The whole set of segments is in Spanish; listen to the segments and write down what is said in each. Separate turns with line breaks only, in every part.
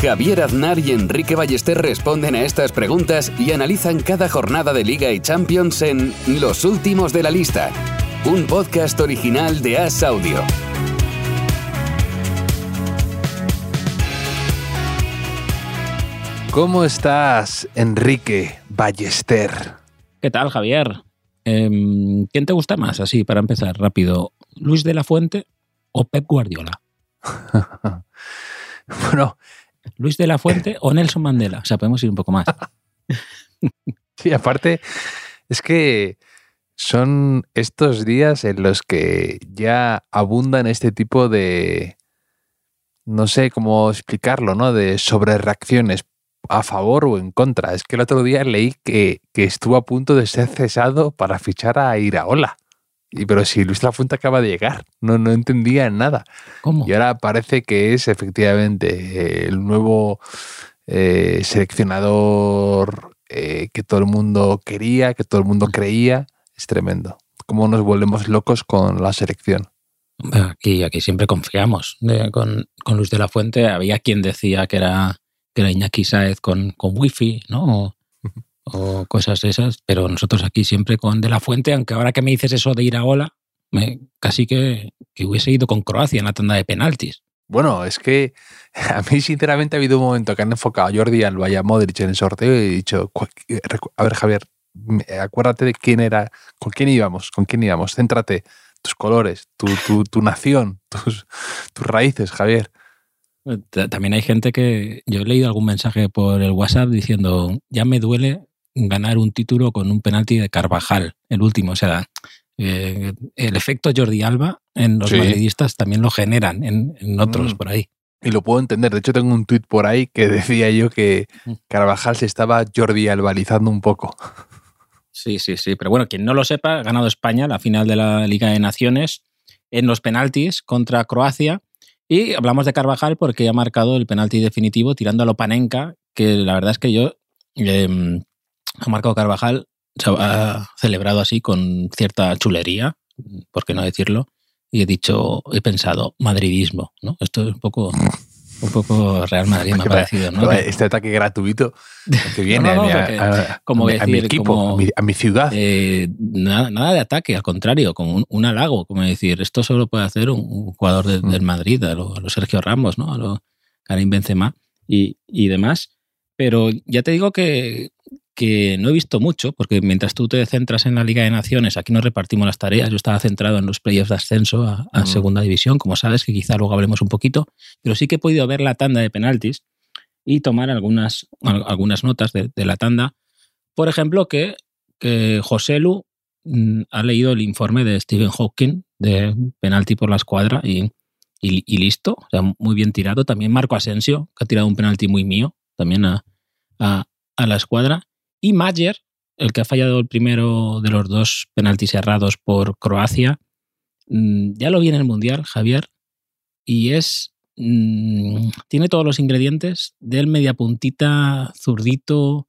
Javier Aznar y Enrique Ballester responden a estas preguntas y analizan cada jornada de Liga y Champions en Los Últimos de la Lista, un podcast original de As Audio.
¿Cómo estás, Enrique Ballester?
¿Qué tal, Javier? Em, ¿Quién te gusta más, así, para empezar rápido? ¿Luis de la Fuente o Pep Guardiola?
bueno.
¿Luis de la Fuente o Nelson Mandela? O sea, podemos ir un poco más.
sí, aparte, es que son estos días en los que ya abundan este tipo de, no sé cómo explicarlo, ¿no? De sobrereacciones a favor o en contra. Es que el otro día leí que, estuvo a punto de ser cesado para fichar a Iraola. Y, pero si Luis La Fuente acaba de llegar, no, no entendía nada.
¿Cómo?
Y ahora parece que es efectivamente el nuevo eh, seleccionador eh, que todo el mundo quería, que todo el mundo creía. Es tremendo. Cómo nos volvemos locos con la selección.
Aquí, aquí siempre confiamos. con, con Luis de la Fuente había quien decía que era que era Iñaki Saez con, con wifi, ¿no? O, cosas de esas, pero nosotros aquí siempre con De La Fuente, aunque ahora que me dices eso de ir a Ola, me, casi que, que hubiese ido con Croacia en la tanda de penaltis.
Bueno, es que a mí sinceramente ha habido un momento que han enfocado a Jordi Alba y a Modric en el sorteo y he dicho, a ver Javier, acuérdate de quién era, con quién íbamos, con quién íbamos, céntrate, tus colores, tu, tu, tu nación, tus, tus raíces, Javier.
También hay gente que. Yo he leído algún mensaje por el WhatsApp diciendo: Ya me duele ganar un título con un penalti de Carvajal, el último. O sea, eh, el efecto Jordi Alba en los madridistas también lo generan en, otros mm. por ahí.
Y lo puedo entender. De hecho, tengo un tuit por ahí que decía yo que mm. Carvajal se estaba Jordi Albalizando un poco.
Sí, sí, sí. Pero bueno, quien no lo sepa, ha ganado España la final de la Liga de Naciones en los penaltis contra Croacia y hablamos de Carvajal porque ha marcado el penalti definitivo tirando a Lopanenka, que la verdad es que yo em, ha marcado Carvajal, se ha celebrado así con cierta chulería, por qué no decirlo, y he dicho, he pensado, madridismo, ¿no? Esto es un poco un poco Real Madrid me ha parecido, ¿no?
Este ataque gratuito que viene a, como mi equipo, a, mi, ciudad.
Eh, nada, de ataque, al contrario, como un, halago, como decir, esto solo puede hacer un, jugador del mm. Madrid, a lo, Sergio Ramos, ¿no? A lo Karim Benzema y, y demás. Pero ya te digo que que no he visto mucho, porque mientras tú te centras en la Liga de Naciones, aquí nos repartimos las tareas. Yo estaba centrado en los playoffs de ascenso a, Segunda División, como sabes, que quizá luego hablemos un poquito, pero sí que he podido ver la tanda de penaltis y tomar algunas, algunas notas de, la tanda. Por ejemplo, que, que José Lu mm, ha leído el informe de Stephen Hawking de penalti por la escuadra y, y, listo, o sea, muy bien tirado. También Marco Asensio, que ha tirado un penalti muy mío, también a, a, a la escuadra. Y Mayer, el que ha fallado el primero de los dos penaltis cerrados por Croacia, mm, ya lo vi en el Mundial, Javier, y es. Mm, tiene todos los ingredientes del mediapuntita zurdito,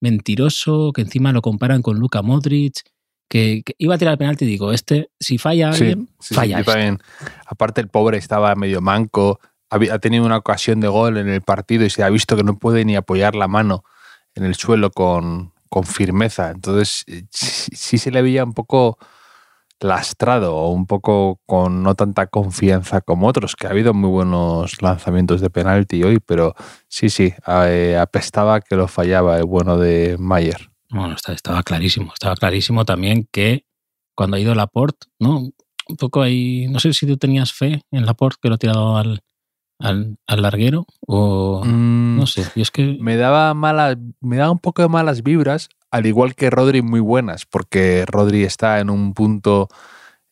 mentiroso, que encima lo comparan con Luka Modric. Que, iba a tirar el penalti y digo, este, si falla alguien, falla. Este".
Aparte, el pobre estaba medio manco, ha tenido una ocasión de gol en el partido y se ha visto que no puede ni apoyar la mano en el suelo con, firmeza. Entonces, eh, sí, se le veía un poco lastrado o un poco con no tanta confianza como otros, que ha habido muy buenos lanzamientos de penalti hoy, pero sí, sí, eh, apestaba que lo fallaba el bueno de Mayer.
Bueno, estaba clarísimo, estaba clarísimo también que cuando ha ido Laporte, ¿no? Un poco ahí, no sé si tú tenías fe en Laporte que lo ha tirado al, al, larguero o mm, no sé, y es que
me daba mala, me daba un poco de malas vibras, al igual que Rodri muy buenas, porque Rodri está en un punto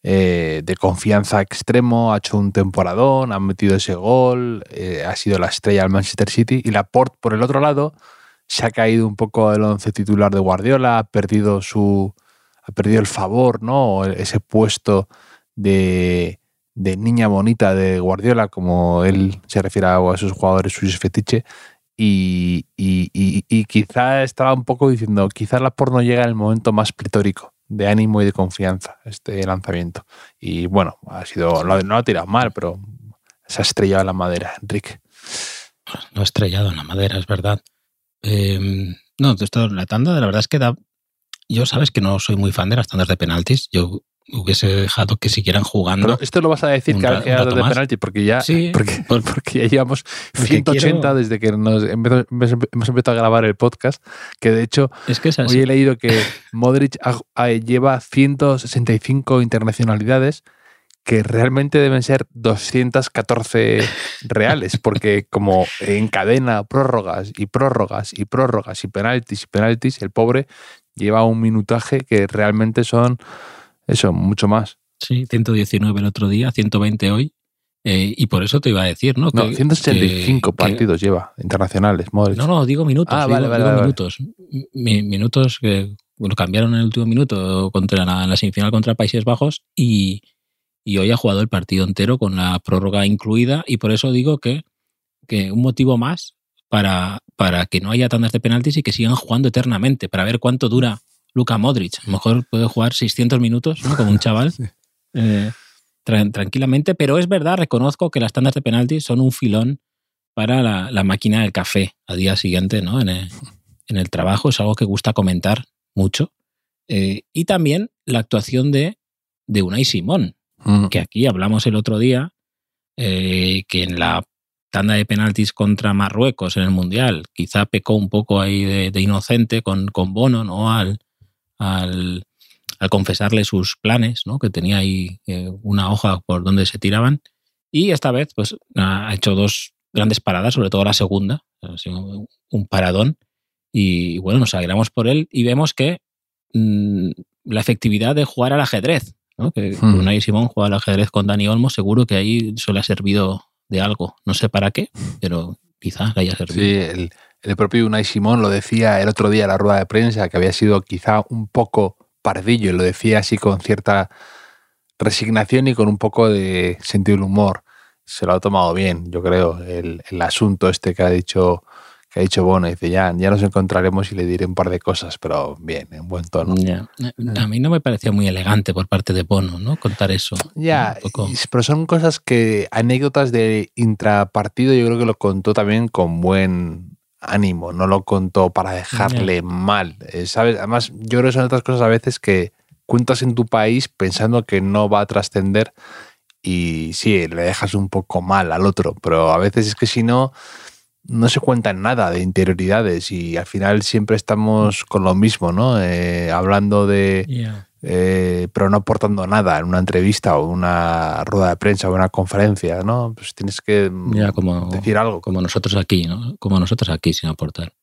eh, de confianza extremo, ha hecho un temporadón, ha metido ese gol, eh, ha sido la estrella del Manchester City y Laporte por el otro lado se ha caído un poco el once titular de Guardiola, ha perdido su ha perdido el favor, ¿no? Ese puesto de, de niña bonita de Guardiola, como él se refiere a, esos jugadores suyos fetiche. Y, y, y, quizá estaba un poco diciendo, quizás la porno llega en el momento más pletórico de ánimo y de confianza, este lanzamiento. Y bueno, ha sido, no, lo ha tirado mal, pero se ha estrellado en la madera, Enrique.
No ha estrellado en la madera, es verdad. Eh, no, esto, la tanda, la verdad es que da. Yo sabes que no soy muy fan de las tandas de penaltis. Yo hubiese dejado que siguieran jugando. Pero
esto lo vas a decir que ha de penalti porque ya, porque, porque, ya llevamos 180 desde que nos hemos empezado a grabar el podcast. Que de hecho,
es que
hoy he leído que Modric lleva 165 internacionalidades que realmente deben ser 214 reales, porque como encadena prórrogas y prórrogas y prórrogas y penaltis y penaltis, el pobre lleva un minutaje que realmente son eso, mucho más.
Sí, 119 el otro día, 120 hoy. Eh, y por eso te iba a decir, ¿no?
no 165 partidos lleva internacionales, Modric.
No, no, digo minutos. Ah, vale, vale, minutos. minutos que lo cambiaron en el último minuto contra la, la semifinal contra Países Bajos y, y, hoy ha jugado el partido entero con la prórroga incluida y por eso digo que, que un motivo más para, para que no haya tandas de penaltis y que sigan jugando eternamente, para ver cuánto dura Luka Modric. A lo mejor puede jugar 600 minutos, Como un chaval. Eh, tranquilamente, pero es verdad, reconozco que las tandas de penaltis son un filón para la, máquina del café al día siguiente, ¿no? En el, trabajo es algo que gusta comentar mucho. Eh, y también la actuación de, de Unai Simón, mm. que aquí hablamos el otro día, eh, que en la tanda de penaltis contra Marruecos en el Mundial quizá pecó un poco ahí de, inocente con, con Bono, ¿no? Al, al, confesarle sus planes, ¿no? que tenía ahí eh, una hoja por donde se tiraban. Y esta vez pues, ha hecho dos grandes paradas, sobre todo la segunda, un paradón. Y bueno, nos alegramos por él y vemos que mm, la efectividad de jugar al ajedrez, ¿no? que hmm. Simón juega al ajedrez con Dani Olmo, seguro que ahí eso le ha servido de algo. No sé para qué, pero quizás le haya servido.
Sí, el, el propio Unai Simón lo decía el otro día en la rueda de prensa, que había sido quizá un poco pardillo, y lo decía así con cierta resignación y con un poco de sentido del humor. Se lo ha tomado bien, yo creo, el, asunto este que ha dicho que ha dicho Bono. Dice, ya, ya nos encontraremos y le diré un par de cosas, pero bien, en buen tono.
A mí no me parecía muy elegante por parte de Bono, ¿no? Contar eso.
Ya, pero son cosas que, anécdotas de intrapartido, yo creo que lo contó también con buen ánimo, no lo contó para dejarle mal. Eh, ¿Sabes? Además, yo creo que son otras cosas a veces que cuentas en tu país pensando que no va a trascender y sí, le dejas un poco mal al otro, pero a veces es que si no, no se cuenta nada de interioridades y al final siempre estamos con lo mismo, ¿no? Eh, hablando de... Eh, pero no aportando nada en una entrevista o una rueda de prensa o una conferencia, ¿no? Pues tienes que mm, decir algo.
Como nosotros aquí, ¿no? Como nosotros aquí sin aportar.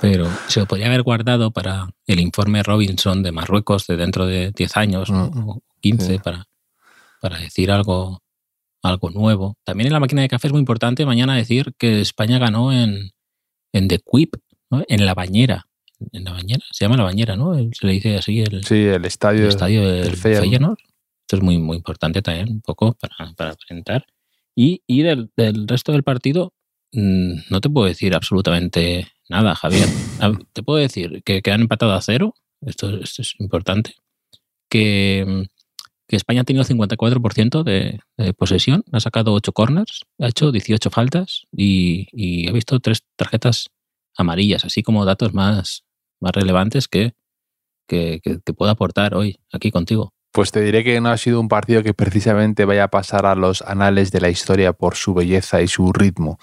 Pero se lo podría haber guardado para el informe Robinson de Marruecos de dentro de 10 años mm, o 15 para, para decir algo, algo nuevo. También en la máquina de café es muy importante mañana decir que España ganó en, en The Quip, en la bañera en la bañera, se llama la bañera, ¿no? Se le dice así el,
sí, el estadio,
el estadio del, Feyenoord. Esto es muy, muy importante también, un poco para, para presentar. Y, y del, del, resto del partido, mm, no te puedo decir absolutamente nada, Javier. Te puedo decir que, que han empatado a cero, esto, esto es importante, que, que, España ha tenido 54% de, de, posesión, ha sacado 8 corners, ha hecho 18 faltas y, y ha visto tres tarjetas amarillas, así como datos más, más relevantes que, que, pueda aportar hoy aquí contigo.
Pues te diré que no ha sido un partido que precisamente vaya a pasar a los anales de la historia por su belleza y su ritmo.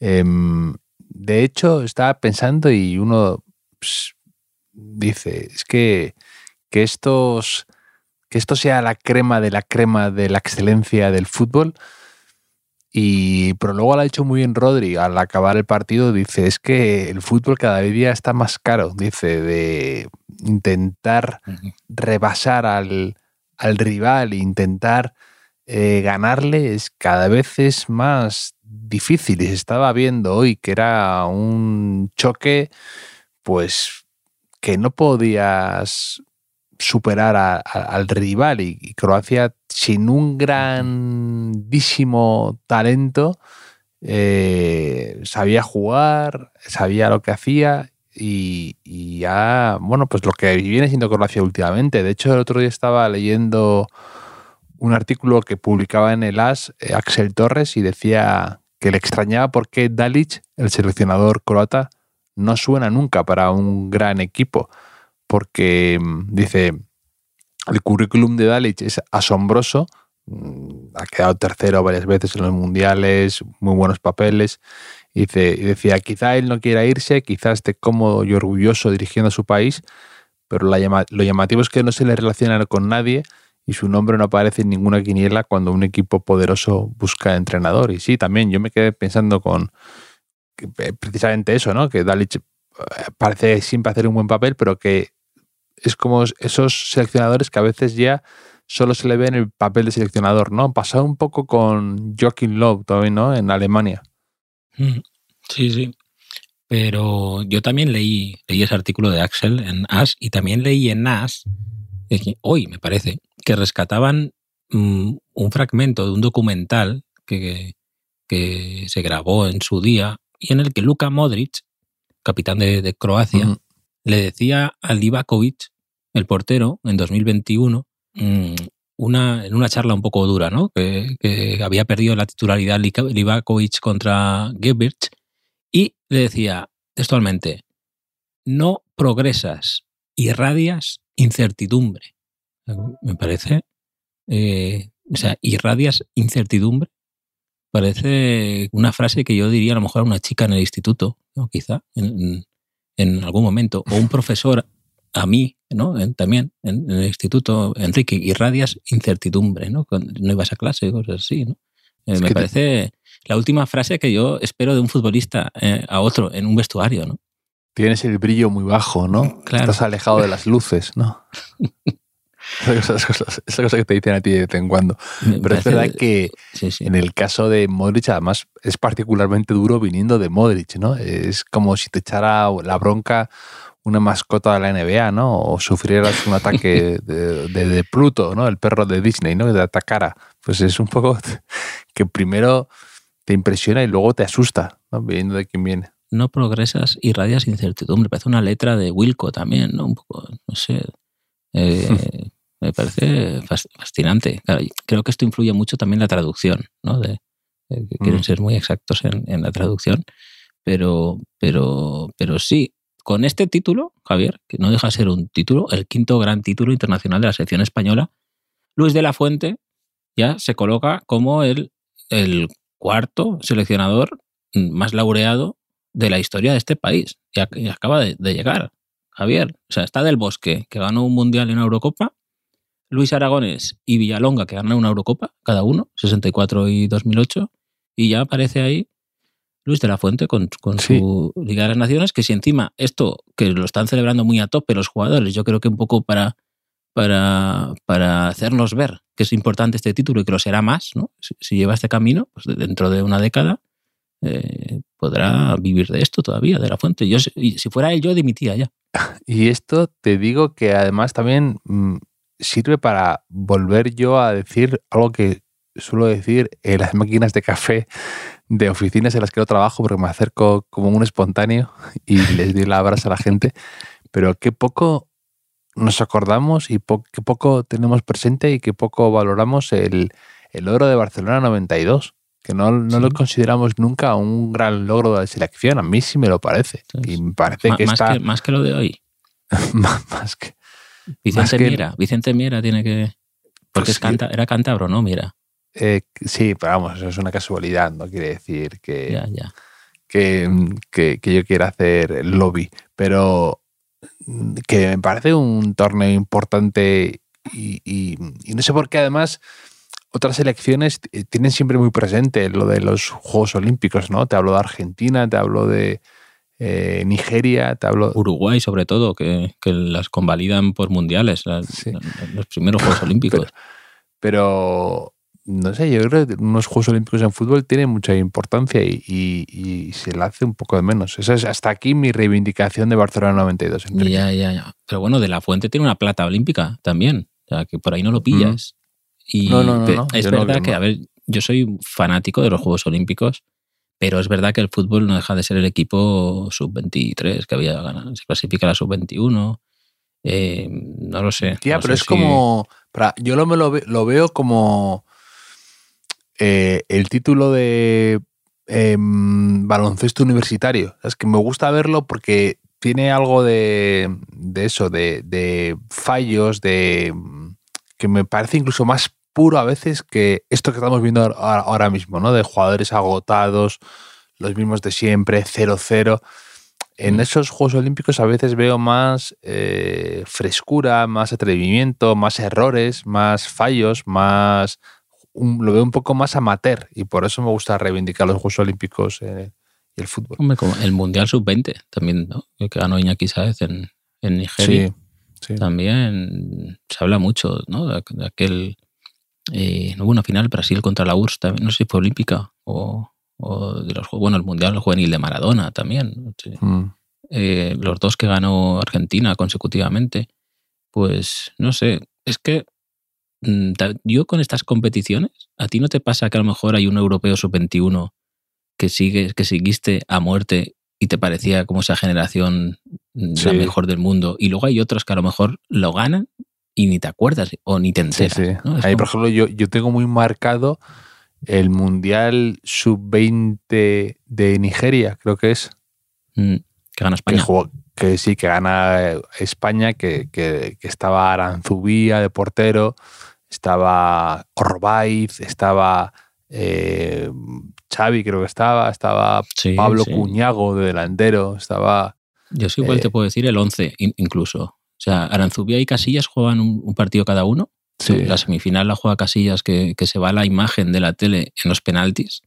Em, de hecho, estaba pensando y uno pues, dice, es que, que, estos, que esto sea la crema de la crema de la excelencia del fútbol, y, pero luego lo ha dicho muy bien Rodri, al acabar el partido, dice, es que el fútbol cada día está más caro, dice, de intentar rebasar al, al rival, intentar eh, ganarle, es, cada vez es más difícil. Y se estaba viendo hoy que era un choque pues que no podías superar al rival y, Croacia sin un grandísimo talento eh, sabía jugar, sabía lo que hacía y, ya, bueno, pues lo que viene siendo Croacia últimamente. De hecho, el otro día estaba leyendo un artículo que publicaba en el AS eh, Axel Torres y decía que le extrañaba por qué Dalic, el seleccionador croata, no suena nunca para un gran equipo. Porque mm, dice, el currículum de Dalic es asombroso, mm, ha quedado tercero varias veces en los mundiales, muy buenos papeles. Y, decía, quizá él no quiera irse, quizá esté cómodo y orgulloso dirigiendo a su país, pero lo llamativo es que no se le relaciona con nadie y su nombre no aparece en ninguna quiniela cuando un equipo poderoso busca entrenador. Y sí, también yo me quedé pensando con eh, precisamente eso, ¿no? Que Dalic eh, parece siempre hacer un buen papel, pero que es como esos seleccionadores que a veces ya solo se le ve en el papel de seleccionador, ¿no? Pasado un poco con Joachim Löw todavía, ¿no? En Alemania.
Mm, sí, sí. Pero yo también leí, leí ese artículo de Axel en AS y también leí en AS, hoy me parece, que rescataban mm, un fragmento de un documental que, que, se grabó en su día y en el que Luka Modric, capitán de, Croacia, le decía a Livakovic, el portero, en 2021, mm, una, en una charla un poco dura, ¿no? Que, había perdido la titularidad Livakovic contra Gebert y le decía textualmente, no progresas, irradias incertidumbre. Me parece, eh, o sea, irradias incertidumbre. Parece una frase que yo diría a lo mejor a una chica en el instituto, quizá, en, en algún momento, o un profesor a mí, ¿no? también en, el instituto, Enrique, irradias incertidumbre, ¿no? Cuando no ibas a clase, cosas así, ¿no? Eh, me parece la última frase que yo espero de un futbolista eh, a otro en un vestuario, ¿no?
Tienes el brillo muy bajo, ¿no? Claro. Estás alejado de las luces, ¿no? Esas cosas, que te dicen a ti de vez en cuando. Pero es verdad que en el caso de Modric, además, es particularmente duro viniendo de Modric, ¿no? Es como si te echara la bronca una mascota de la NBA, ¿no? O sufrieras un ataque de, Pluto, ¿no? El perro de Disney, ¿no? Que te atacara. Pues es un poco que primero te impresiona y luego te asusta, ¿no? Viendo de quién viene.
No progresas y radias incertidumbre. Parece una letra de Wilco también, ¿no? Un poco, no sé. Eh, me parece fascinante. creo que esto influye mucho también en la traducción, ¿no? De, que quieren mm. ser muy exactos en, en, la traducción. Pero, pero, pero sí, con este título, Javier, que no deja de ser un título, el quinto gran título internacional de la selección española, Luis de la Fuente ya se coloca como el, cuarto seleccionador más laureado de la historia de este país. Y, acaba de, llegar, Javier. O sea, está Del Bosque, que ganó un Mundial y una Eurocopa. Luis Aragones y Villalonga, que ganaron una Eurocopa, cada uno, 64 y 2008. Y ya aparece ahí Luis de la Fuente con, su Liga de las Naciones, que si encima esto, que lo están celebrando muy a tope los jugadores, yo creo que un poco para, para, para hacernos ver que es importante este título y que lo será más, ¿no? Si, lleva este camino, pues dentro de una década eh, podrá vivir de esto todavía, de la fuente. Yo, si fuera él, yo dimitía ya.
Y esto te digo que además también mm, sirve para volver yo a decir algo que suelo decir en las máquinas de café de oficinas en las que no trabajo porque me acerco como un espontáneo y les doy la abrazo a la gente, pero qué poco nos acordamos y qué poco tenemos presente y qué poco valoramos el, el oro de Barcelona 92, que no, no lo consideramos nunca un gran logro de selección, a mí sí me lo parece. y me parece que
más
está...
Que, más que lo de hoy.
más que...
Vicente Miera, Vicente Miera tiene que... Porque pues era cántabro, ¿no? Mira.
Eh, sí, pero vamos, eso es una casualidad, no quiere decir que, Que, yo quiera hacer lobby, pero mm, que me parece un torneo importante y, no sé por qué además otras elecciones tienen siempre muy presente lo de los Juegos Olímpicos, ¿no? Te hablo de Argentina, te hablo de eh, Nigeria, te hablo...
Uruguay sobre todo, que, las convalidan por mundiales, los primeros Juegos Olímpicos.
pero no sé, yo creo que unos Juegos Olímpicos en fútbol tienen mucha importancia y, se le hace un poco de menos. Esa es hasta aquí mi reivindicación de Barcelona 92.
Ya, ya, ya. Pero bueno, De La Fuente tiene una plata olímpica también. O sea, que por ahí no lo pillas. Y
no, no, no,
Es verdad que, a ver, yo soy fanático de los Juegos Olímpicos, pero es verdad que el fútbol no deja de ser el equipo sub-23 que había ganado. Se clasifica la sub-21. Eh, no lo sé.
Tía, pero es como. yo lo, me lo, veo como eh, el título de em, baloncesto universitario. Es que me gusta verlo porque tiene algo de, eso, de, fallos, de que me parece incluso más puro a veces que esto que estamos viendo ahora mismo, ¿no? De jugadores agotados, los mismos de siempre, 0-0. En mm. esos Juegos Olímpicos a veces veo más eh, frescura, más atrevimiento, más errores, más fallos, más lo veo un poco más amateur y por eso me gusta reivindicar los Juegos Olímpicos eh, y el fútbol.
el Mundial Sub-20 también, ¿no? que ganó Iñaki Sáez en, en Nigeria. Sí, También se habla mucho ¿no? de, aquel. Eh, no hubo una final Brasil contra la URSS, también, no sé si fue olímpica o, o de los bueno el mundial juvenil de Maradona también mm. eh, los dos que ganó Argentina consecutivamente pues no sé es que yo con estas competiciones a ti no te pasa que a lo mejor hay un europeo sub 21 que sigue que seguiste a muerte y te parecía como esa generación mm, la mejor del mundo y luego hay otros que a lo mejor lo ganan y ni te acuerdas o ni te enteras.
Ahí, por ejemplo, yo, yo tengo muy marcado el Mundial Sub-20 de Nigeria, creo que es.
Mm, que gana España.
Que, sí, que gana España, que, que, estaba Aranzubía de portero, estaba Orbaiz, estaba eh, Xavi, creo que estaba, estaba Pablo Cuñago de delantero, estaba...
Yo sí igual te eh, puedo decir el 11 incluso. O sea, Aranzubía y Casillas juegan un partido cada uno la semifinal la juega Casillas, que, se va la imagen de la tele en los penaltis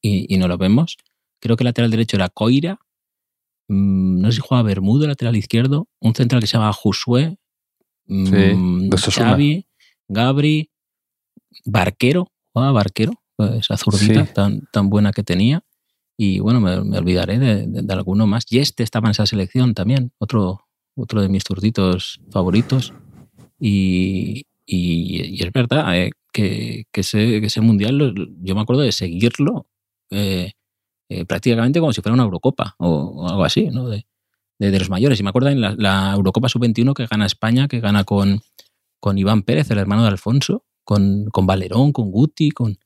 y, no lo vemos. Creo que el lateral derecho era Coira. Mm, no sé si juega Bermudo, lateral izquierdo. Un central que se llama Josué.
Mm,
Xavi, Gabri, Barquero. Jugaba Barquero, esa zurdita tan, tan buena que tenía. Y bueno, me, olvidaré de, alguno más. Y este estaba en esa selección también, otro, otro de mis zurditos favoritos. Y, y, es verdad eh, que, ese, mundial, yo me acuerdo de seguirlo eh, eh, prácticamente como si fuera una Eurocopa o, algo así, ¿no? De, los mayores. Y me acuerdo en la, Eurocopa Sub-21 que gana España, que gana con, con Iván Pérez, el hermano de Alfonso, con, con Valerón, con Guti, con,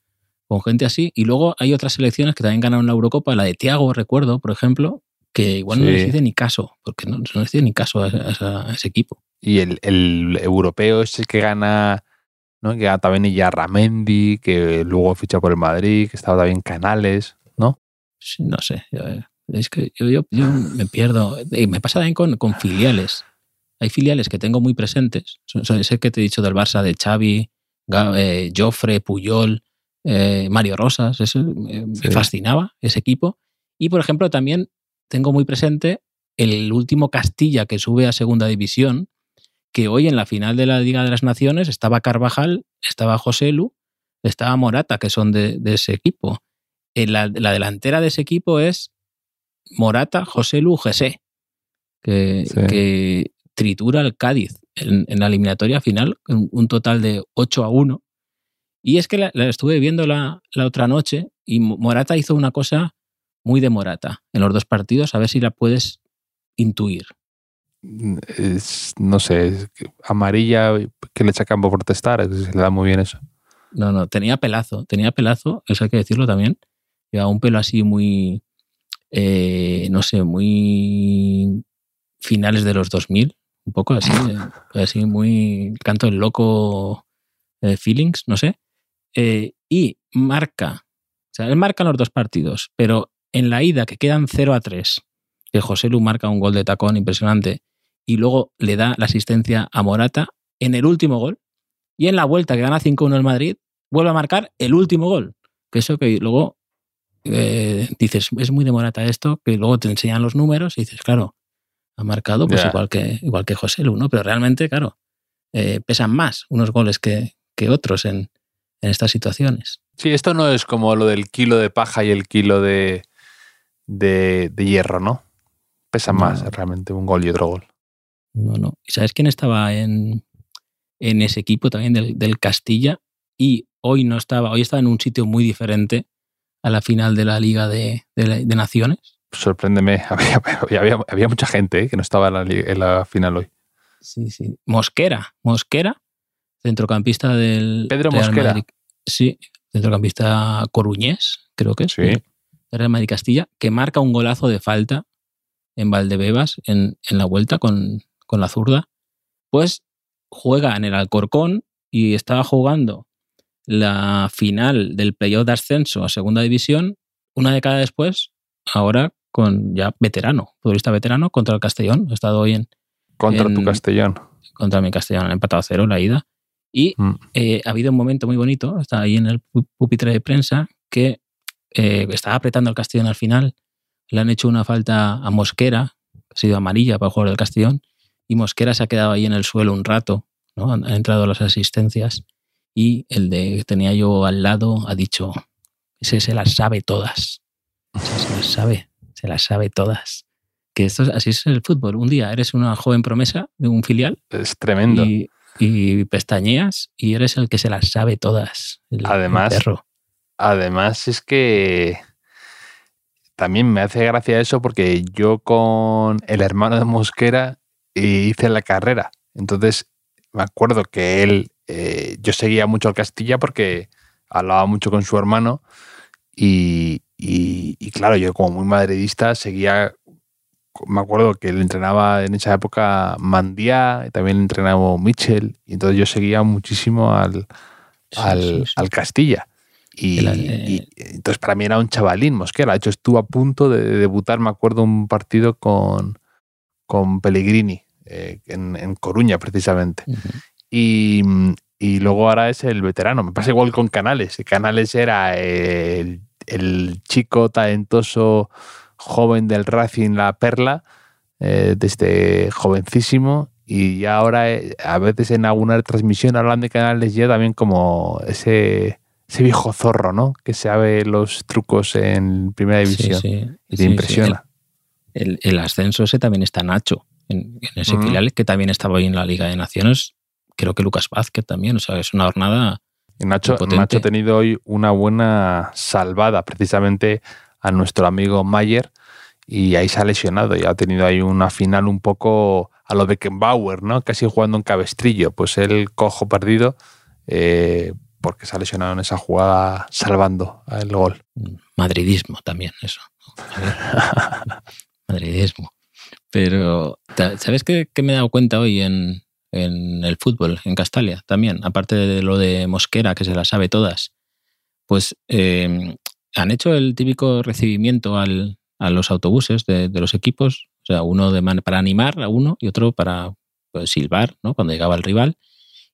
con gente así. Y luego hay otras selecciones que también ganaron la Eurocopa, la de Tiago, recuerdo, por ejemplo, que igual no les hice ni caso, porque no, no les hice ni caso a ese equipo.
Y el, el europeo ese que gana, ¿no? Que gana también Ramendi, que luego ficha por el Madrid, que estaba también Canales, ¿no?
no sé. Es que yo, me pierdo. Y me pasa también con, con, filiales. Hay filiales que tengo muy presentes. Ese que te he dicho del Barça, de Xavi, eh, Joffre, Puyol, eh, Mario Rosas. Eso, me fascinaba ese equipo. Y, por ejemplo, también tengo muy presente el último Castilla que sube a segunda división, que hoy en la final de la Liga de las Naciones estaba Carvajal, estaba José Lu, estaba Morata, que son de, ese equipo. En la, delantera de ese equipo es Morata, José Lu, José, que, tritura al Cádiz en, la eliminatoria final, un, total de 8 a 1. Y es que la, estuve viendo la, la, otra noche y Morata hizo una cosa muy de Morata en los dos partidos, a ver si la puedes intuir
es, no sé, amarilla que le echa campo por protestar, se le da muy bien eso.
No, no, tenía pelazo, tenía pelazo, eso hay que decirlo también. Llevaba un pelo así muy, eh, no sé, muy finales de los 2000, un poco así, eh, así muy canto el loco eh, feelings, no sé. y marca, o sea, él marca los dos partidos, pero en la ida que quedan 0 a 3, que José Lu marca un gol de tacón impresionante y luego le da la asistencia a Morata en el último gol. Y en la vuelta que gana 5-1 el Madrid, vuelve a marcar el último gol. Que eso que luego eh, dices, es muy de Morata esto, que luego te enseñan los números y dices, claro, ha marcado pues igual, que, igual que José Lu, ¿no? Pero realmente, claro, eh, pesan más unos goles que, que otros en, en estas situaciones.
Sí, esto no es como lo del kilo de paja y el kilo de, de, hierro, ¿no? Pesa más realmente un gol y otro gol.
No, no. ¿Y sabes quién estaba en, en ese equipo también del, Castilla? Y hoy no estaba, hoy estaba en un sitio muy diferente a la final de la Liga de, Naciones.
Sorpréndeme, había, mucha gente ¿eh? que no estaba en la, final hoy.
Sí, sí. Mosquera, Mosquera, centrocampista del.
Pedro Mosquera.
Sí, centrocampista coruñés, creo que es.
Sí.
Real Madrid Castilla, que marca un golazo de falta en Valdebebas en, en la vuelta con, con la zurda. Pues juega en el Alcorcón y estaba jugando la final del playoff de ascenso a segunda división una década después, ahora con ya veterano, futbolista veterano contra el Castellón. He estado hoy en.
Contra tu Castellón.
Contra mi Castellón, han empatado a cero la ida. Y mm. eh, ha habido un momento muy bonito, está ahí en el pupitre de prensa, que eh, estaba apretando el Castellón al final. Le han hecho una falta a Mosquera, que ha sido amarilla para jugar del Castellón, y Mosquera se ha quedado ahí en el suelo un rato, ¿no? Han, entrado las asistencias y el de que tenía yo al lado ha dicho, ese se las sabe todas. se las sabe, se las sabe todas. Que esto así es el fútbol. Un día eres una joven promesa de un filial.
Es tremendo.
Y, pestañeas y eres el que se las sabe todas.
además, además es que también me hace gracia eso porque yo con el hermano de Mosquera hice la carrera. Entonces, me acuerdo que él, eh, yo seguía mucho al Castilla porque hablaba mucho con su hermano y, claro, yo como muy madridista seguía, me acuerdo que él entrenaba en esa época Mandía, y también entrenaba Mitchell, y entonces yo seguía muchísimo al, al, Castilla. Y, eh, entonces para mí era un chavalín Mosquera. De hecho, estuvo a punto de debutar, me acuerdo, un partido con, con Pellegrini eh, en, Coruña precisamente. y, luego ahora es el veterano. Me pasa igual con Canales. Canales era el, chico talentoso joven del Racing La Perla, eh, desde jovencísimo. Y ahora eh, a veces en alguna transmisión hablan de Canales ya también como ese, ese viejo zorro, ¿no? Que sabe los trucos en primera división. Y te impresiona.
El, el, ascenso ese también está Nacho en, ese filial, que también estaba ahí en la Liga de Naciones. Creo que Lucas Vázquez también, o sea, es una jornada.
Nacho, Nacho ha tenido hoy una buena salvada precisamente a nuestro amigo Mayer y ahí se ha lesionado y ha tenido ahí una final un poco a lo Beckenbauer, ¿no? Casi jugando un cabestrillo. Pues el cojo perdido eh, porque se ha lesionado en esa jugada salvando el gol.
Madridismo también, eso. Madridismo. Pero, ¿sabes qué, me he dado cuenta hoy en, el fútbol, en Castalia también? Aparte de lo de Mosquera, que se las sabe todas. Pues em, han hecho el típico recibimiento al, a los autobuses de, los equipos. O sea, uno de para animar a uno y otro para pues, silbar, ¿no? Cuando llegaba el rival.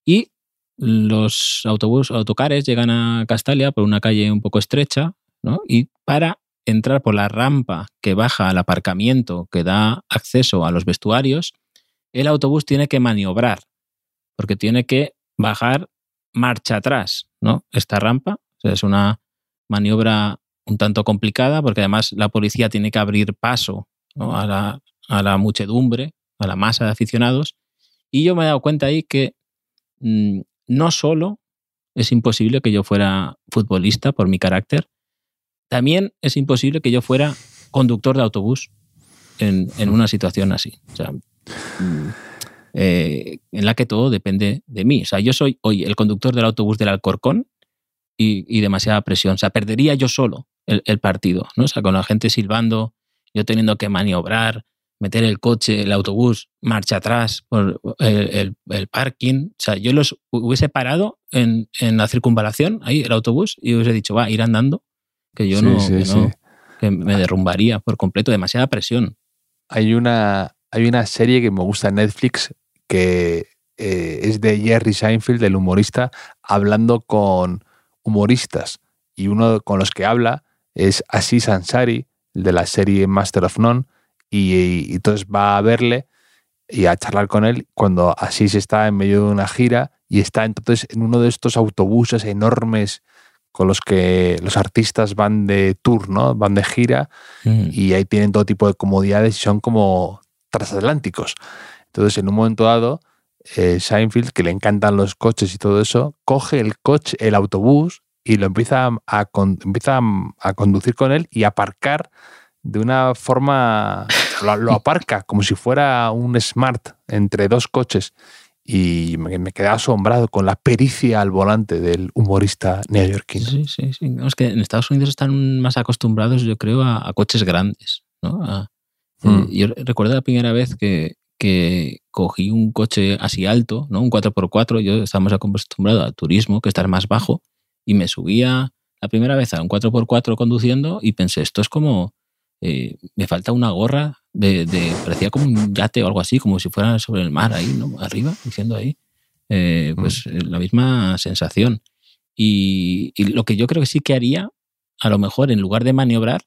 Y los autobús, autocares llegan a Castalia por una calle un poco estrecha, ¿no? Y para entrar por la rampa que baja al aparcamiento que da acceso a los vestuarios, el autobús tiene que maniobrar, porque tiene que bajar marcha atrás, ¿no? Esta rampa es una maniobra un tanto complicada, porque además la policía tiene que abrir paso a, la, muchedumbre, a la masa de aficionados. Y yo me he dado cuenta ahí que mm, no solo es imposible que yo fuera futbolista por mi carácter, también es imposible que yo fuera conductor de autobús en, una situación así. O sea, eh, en la que todo depende de mí. O sea, yo soy hoy el conductor del autobús del Alcorcón y, demasiada presión. O sea, perdería yo solo el, partido, ¿no? O sea, con la gente silbando, yo teniendo que maniobrar, meter el coche, el autobús, marcha atrás por el, parking. O sea, yo los hubiese parado en, en, la circunvalación, ahí el autobús, y hubiese dicho, va, ir andando que yo no, que me derrumbaría por completo, demasiada presión.
Hay una, hay una serie que me gusta en Netflix que eh, es de Jerry Seinfeld, el humorista, hablando con humoristas. Y uno con los que habla es Aziz Ansari, de la serie Master of None, y, y entonces va a verle y a charlar con él cuando Aziz está en medio de una gira y está entonces en uno de estos autobuses enormes con los que los artistas van de tour, ¿no? Van de gira
Mm.
y ahí tienen todo tipo de comodidades y son como transatlánticos. Entonces, en un momento dado, eh, Seinfeld, que le encantan los coches y todo eso, coge el coche, el autobús y lo empieza a, empieza a- conducir con él y a aparcar de una forma, lo, aparca como si fuera un smart entre dos coches. Y me, me quedé asombrado con la pericia al volante del humorista neoyorquino.
Sí, sí, sí. Es que en Estados Unidos están más acostumbrados, yo creo, a, coches grandes. ¿no?
Mm.
yo recuerdo la primera vez que, que cogí un coche así alto, ¿no? un 4x4. Yo estábamos acostumbrados al turismo, que estar más bajo, y me subía la primera vez a un 4x4 conduciendo y pensé, esto es como. eh, me falta una gorra de, de- parecía como un yate o algo así, como si fuera sobre el mar ahí, ¿no? Arriba, diciendo ahí. Eh, pues eh, la misma sensación. Y, y lo que yo creo que sí que haría, a lo mejor en lugar de maniobrar,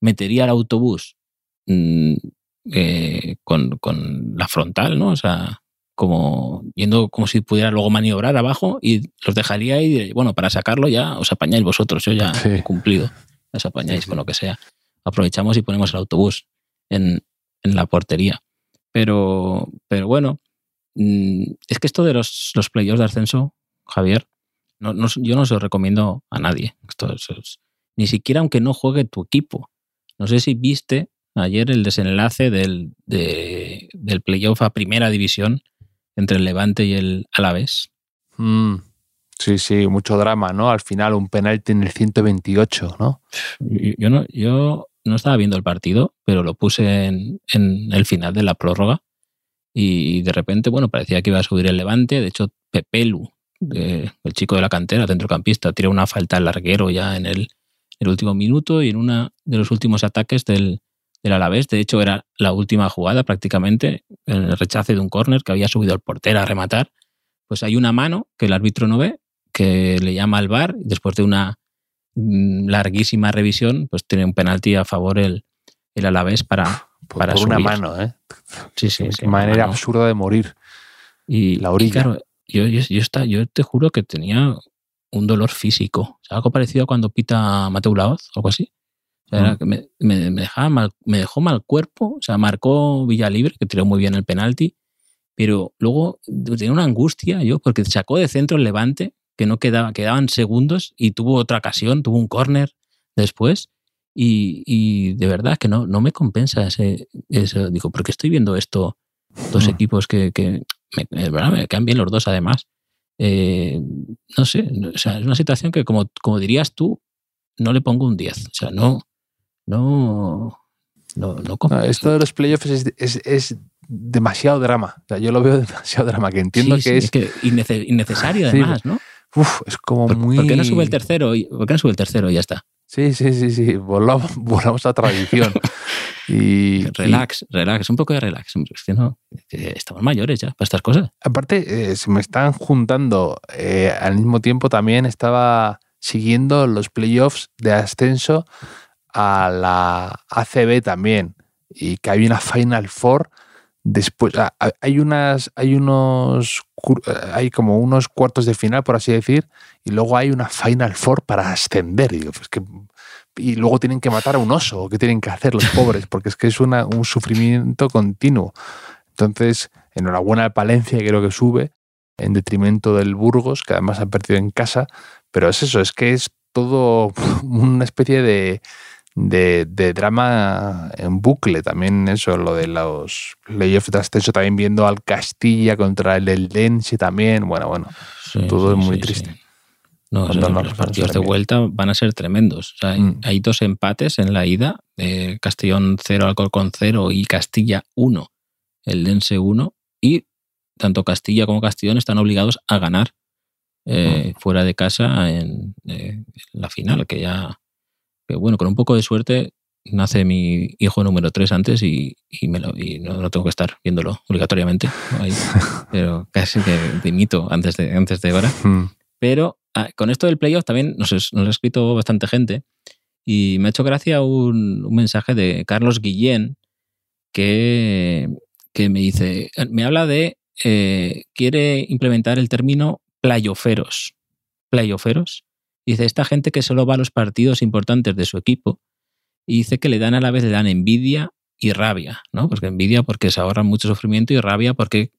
metería el autobús mm, eh, con, con la frontal, ¿no? O sea, como yendo como si pudiera luego maniobrar abajo y los dejaría ahí y diría, bueno, para sacarlo ya os apañáis vosotros, yo ya
Sí.
he cumplido, os apañáis
Sí,
con lo que sea. Aprovechamos y ponemos el autobús en, en la portería. Pero, pero bueno, mm, es que esto de los, los playoffs de ascenso, Javier, no, no- yo no se lo recomiendo a nadie. Esto es- es- ni siquiera aunque no juegue tu equipo. No sé si viste ayer el desenlace del, de- del playoff a primera división entre el Levante y el Alavés.
Mm, Sí, sí, mucho drama, ¿no? Al final un penalti en el 128, ¿no?
Yo, yo no, yo no estaba viendo el partido, pero lo puse en, en el final de la prórroga y de repente, bueno, parecía que iba a subir el Levante. De hecho, Pepelu, el chico de la cantera, centrocampista, tira una falta al larguero ya en el, el último minuto y en uno de los últimos ataques del, del Alavés. De hecho, era la última jugada prácticamente, en el rechace de un córner que había subido el portero a rematar. Pues hay una mano que el árbitro no ve, que le llama al VAR y después de una mm, larguísima revisión, pues tiene un penalti a favor el, el Alavés para,
Por,
para
por una
subir.
mano, ¿eh?
Sí, sí,
manera
mano.
absurda de morir.
Y,
La orilla.
y claro, yo, yo, yo, está- yo te juro que tenía un dolor físico. O sea, algo parecido a cuando pita Mateo Laoz, algo así. O sea,
Mm.
me, me- me dejaba mal, me dejó mal cuerpo. O sea, marcó Villalibre, que tiró muy bien el penalti. Pero luego tenía una angustia yo, porque sacó de centro el levante, que no quedaba, quedaban segundos, y tuvo otra ocasión, tuvo un córner después. Y, y de verdad que no, no me compensa ese, eso. Digo, ¿por qué estoy viendo esto? Dos
Mm.
equipos que, que me, me caen bien los dos, además. Eh, no sé, o sea, es una situación que, como, como dirías tú, no le pongo un 10. O sea, no, no, no, no compensa.
esto de los playoffs es, es- es demasiado drama. O sea, yo lo veo demasiado drama, que entiendo
Sí,
que
sí,
es.
que innece- innecesario,
Sí,
además, ¿no?
uf, es como
¿Por,
muy.
por qué no sube el tercero? y- ¿Por qué no sube el tercero y ya está?
Sí, sí, sí, sí. Volvamos, volvamos a tradición. y, y
Relax, relax, un poco de relax. es que no, estamos mayores ya para estas cosas.
aparte, eh, se me están juntando. eh, al mismo tiempo también estaba siguiendo los playoffs de ascenso a la ACB también. Y que hay una Final Four. Después hay unas, hay unos, eh, hay como unos cuartos de final, por así decir, y luego hay una Final Four para ascender. Y, digo, pues que, y luego tienen que matar a un oso, ¿o ¿qué tienen que hacer los pobres? Porque es que es una- un sufrimiento continuo. Entonces, enhorabuena al Palencia, que creo que sube, en detrimento del Burgos, que además ha perdido en casa. Pero es eso, es que es todo una especie de, de, de drama en bucle. También eso, lo de los playoffs de ascenso, también viendo al Castilla contra el Eldense también. Bueno, bueno.
Sí,
Todo
sí,
es muy
sí,
triste.
No, los partidos de vuelta van a ser tremendos. O sea, hay-
Mm.
hay dos empates en la ida, de Castellón 0, Alcorcón 0 y Castilla 1, el Dense 1. Y tanto Castilla como Castellón están obligados a ganar eh, fuera de casa en, eh, en la final, que ya, que bueno, con un poco de suerte nace mi hijo número 3 antes y, y, me lo- y no, no tengo que estar viéndolo obligatoriamente. ¿no? Ahí, pero casi que de mito antes de, antes de hora.
Mm.
Pero ah, con esto del playoff también nos, nos ha escrito bastante gente y me ha hecho gracia un, un mensaje de Carlos Guillén que, que me dice, me habla de, eh, quiere implementar el término playoferos. Playoferos. Dice, esta gente que solo va a los partidos importantes de su equipo y dice que le dan a la vez, le dan envidia y rabia, ¿no? Porque envidia porque se ahorran mucho sufrimiento y rabia porque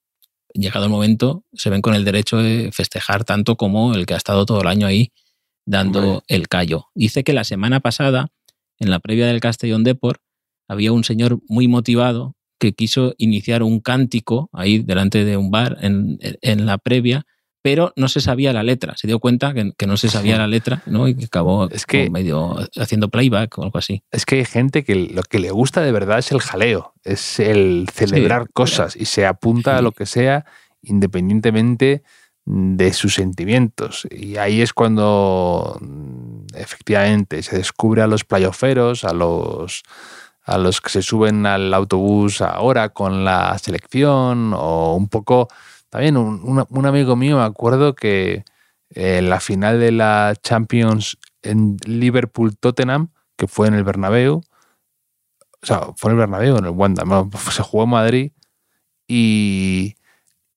llegado el momento se ven con el derecho de festejar tanto como el que ha estado todo el año ahí dando el callo. Dice que la semana pasada, en la previa del Castellón Deport, había un señor muy motivado que quiso iniciar un cántico ahí delante de un bar en, en la previa pero no se sabía la letra. Se dio cuenta que, no se sabía la letra ¿no? y que acabó es que, medio haciendo playback o algo así.
Es que hay gente que lo que le gusta de verdad es el jaleo, es el celebrar cosas y se apunta a lo que sea independientemente de sus sentimientos. Y ahí es cuando mm, efectivamente se descubre a los playoferos, a los a los que se suben al autobús ahora con la selección o un poco también un, amigo mío, me acuerdo que en la final de la Champions en Liverpool-Tottenham, que fue en el Bernabéu, o sea, fue en el Bernabéu, en el Wanda, se jugó en Madrid y,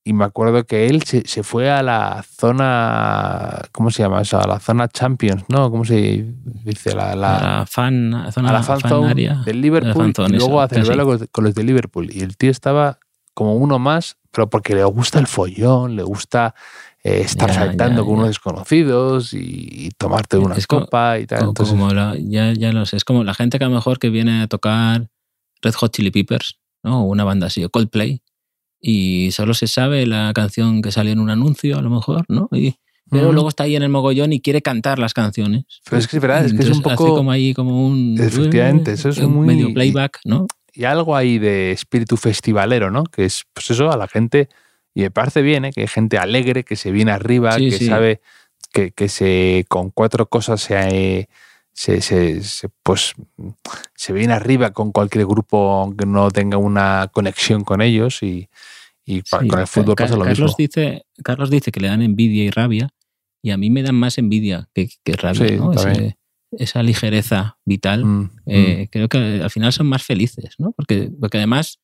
me acuerdo que él se, fue a la zona, ¿cómo se llama eso? A la zona Champions, ¿no? ¿Cómo se dice? La,
la, fan, zona,
a la fan, zone del Liverpool y luego a celebrarlo con, con los de Liverpool. Y el tío estaba como uno más pero porque le gusta el follón, le gusta eh, estar saltando con unos desconocidos y, tomarte una copa y tal.
como ya, ya lo sé, es como la gente que a lo mejor que viene a tocar Red Hot Chili Peppers, ¿no? O una banda así, o Coldplay, y solo se sabe la canción que salió en un anuncio, a lo mejor, ¿no? Y, pero luego está ahí en el mogollón y quiere cantar las canciones.
Pero es que es verdad, es que es un poco.
como ahí como un.
Efectivamente, eso es un
Medio playback, ¿no?
Y algo ahí de espíritu festivalero, ¿no? Que es, pues eso, a la gente, y me parece bien, ¿eh? que hay gente alegre, que se viene arriba, que sabe que, que, se con cuatro cosas se, se, se, pues, se viene arriba con cualquier grupo aunque no tenga una conexión con ellos y, y con el fútbol pasa lo
Carlos
mismo.
Dice, Carlos dice que le dan envidia y rabia y a mí me dan más envidia que, que rabia, ¿no? Esa ligereza vital, mm, eh, mm. creo que al final son más felices, ¿no? Porque, porque además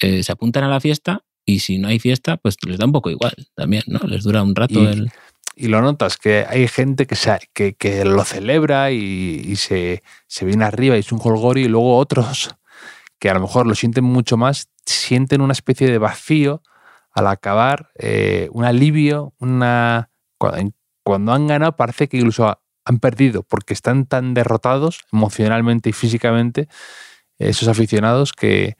eh, se apuntan a la fiesta y si no hay fiesta, pues les da un poco igual también, ¿no? Les dura un rato
y,
el...
Y lo notas, que hay gente que, se, que, que lo celebra y, se, se, viene arriba y es un holgori y luego otros que a lo mejor lo sienten mucho más, sienten una especie de vacío al acabar, eh, un alivio, una... Cuando han ganado parece que incluso han perdido porque están tan derrotados emocionalmente y físicamente esos aficionados que,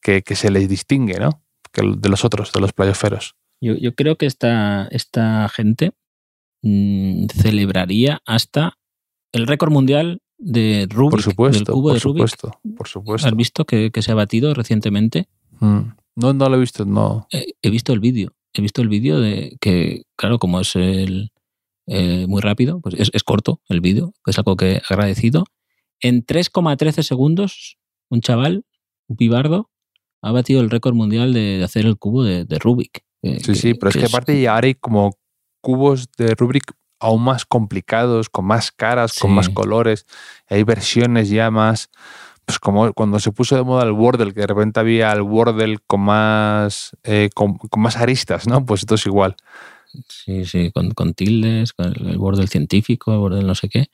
que, se les distingue, ¿no? Que de los otros, de los playoferos.
Yo, yo creo que esta, esta gente mm, celebraría hasta el récord mundial de Rubik,
por supuesto,
cubo
por
de
supuesto, Por supuesto.
¿Has visto que, que, se ha batido recientemente?
Mm. No, no lo he visto, no.
he visto el vídeo. He visto el vídeo de que, claro, como es el, eh, muy rápido, pues es, corto el vídeo, es algo que agradecido. En 3,13 segundos, un chaval, un pibardo, ha batido el récord mundial de, hacer el cubo de, Rubik.
Eh, sí, sí, pero es que aparte ya ahora hay como cubos de Rubik aún más complicados, con más caras, con más colores. Hay versiones ya más, pues como cuando se puso de moda el Wordle, que de repente había el Wordle con más, eh, con, más aristas, ¿no? Pues esto es igual.
Sí, sí, con, tildes, con el, borde del científico, el borde del no sé qué.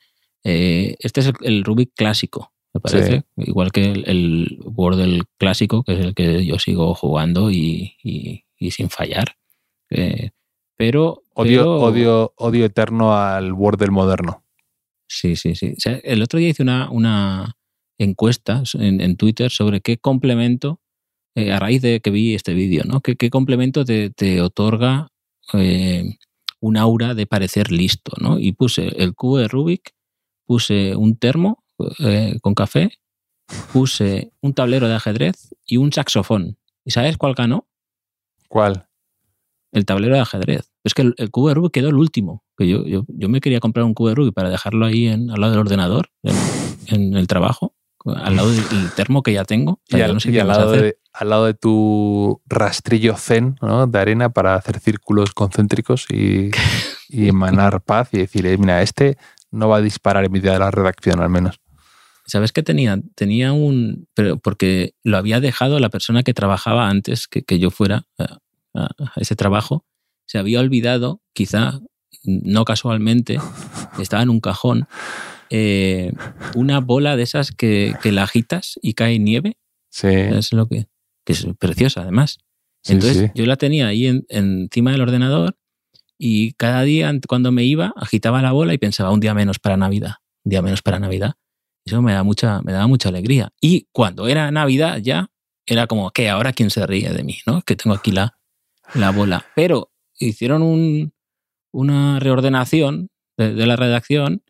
Eh, este es el, Rubik clásico, me parece. Igual que el, el Wordle clásico, que es el que yo sigo jugando y, sin fallar. Eh, pero,
odio, odio, odio eterno al Wordle moderno.
Sí, sí, sí. el otro día hice una, una encuesta en, Twitter sobre qué complemento, eh, a raíz de que vi este vídeo, ¿no? ¿Qué, qué complemento te, te, otorga eh, un aura de parecer listo, ¿no? Y puse el cubo de Rubik, puse un termo eh, con café, puse un tablero de ajedrez y un saxofón. ¿Y sabes cuál ganó?
¿Cuál?
El tablero de ajedrez. Es que el, cubo de Rubik quedó el último. Que yo, yo, yo, me quería comprar un cubo de Rubik para dejarlo ahí en, al lado del ordenador, en el trabajo al lado del termo que ya tengo.
y, al, lado de, al, lado de, tu rastrillo zen ¿no? de arena para hacer círculos concéntricos y, emanar paz y decir, eh, mira, este no va a disparar en medio de la redacción al menos.
¿Sabes qué tenía? Tenía un... Pero porque lo había dejado la persona que trabajaba antes que, que yo fuera a, ese trabajo. se había olvidado, quizá no casualmente, estaba en un cajón, eh, una bola de esas que, que, la agitas y cae nieve.
Sí.
Es lo que, que es preciosa, además. Entonces
sí.
yo la tenía ahí en- encima del ordenador y cada día cuando me iba agitaba la bola y pensaba un día menos para Navidad, un día menos para Navidad. Eso me, da mucha, me daba mucha alegría. Y cuando era Navidad ya era como, que ahora quién se ríe de mí, ¿no? Que tengo aquí la, la bola. Pero hicieron un- una reordenación de, de la redacción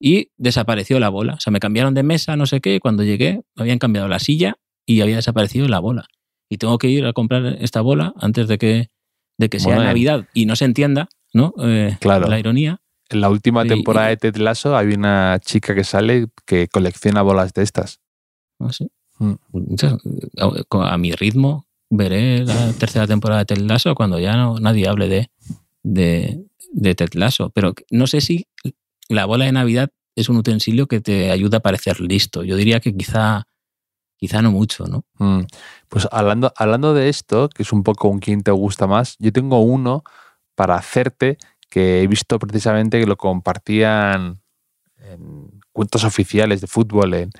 y desapareció la bola. O sea, me cambiaron de mesa, no sé qué, y cuando llegué habían cambiado la silla y había desaparecido la bola y tengo que ir a comprar esta bola antes de que, de que sea
Bueno,
Navidad y no se entienda, ¿no? Eh,
Claro.
La ironía.
En la última
Y-
temporada
y-
de Ted Lasso hay una chica que sale que colecciona bolas de estas.
no sé.
Mm.
A mi ritmo veré la tercera temporada de Ted Lasso cuando ya no, nadie hable de, de, de Ted Lasso. Pero no sé si la bola de Navidad es un utensilio que te ayuda a parecer listo. Yo diría que quizá, quizá no mucho, ¿no?
Mm. Pues hablando, hablando de esto, que es un poco un quién te gusta más, yo tengo uno para hacerte que he visto precisamente que lo compartían en cuentas oficiales de fútbol, en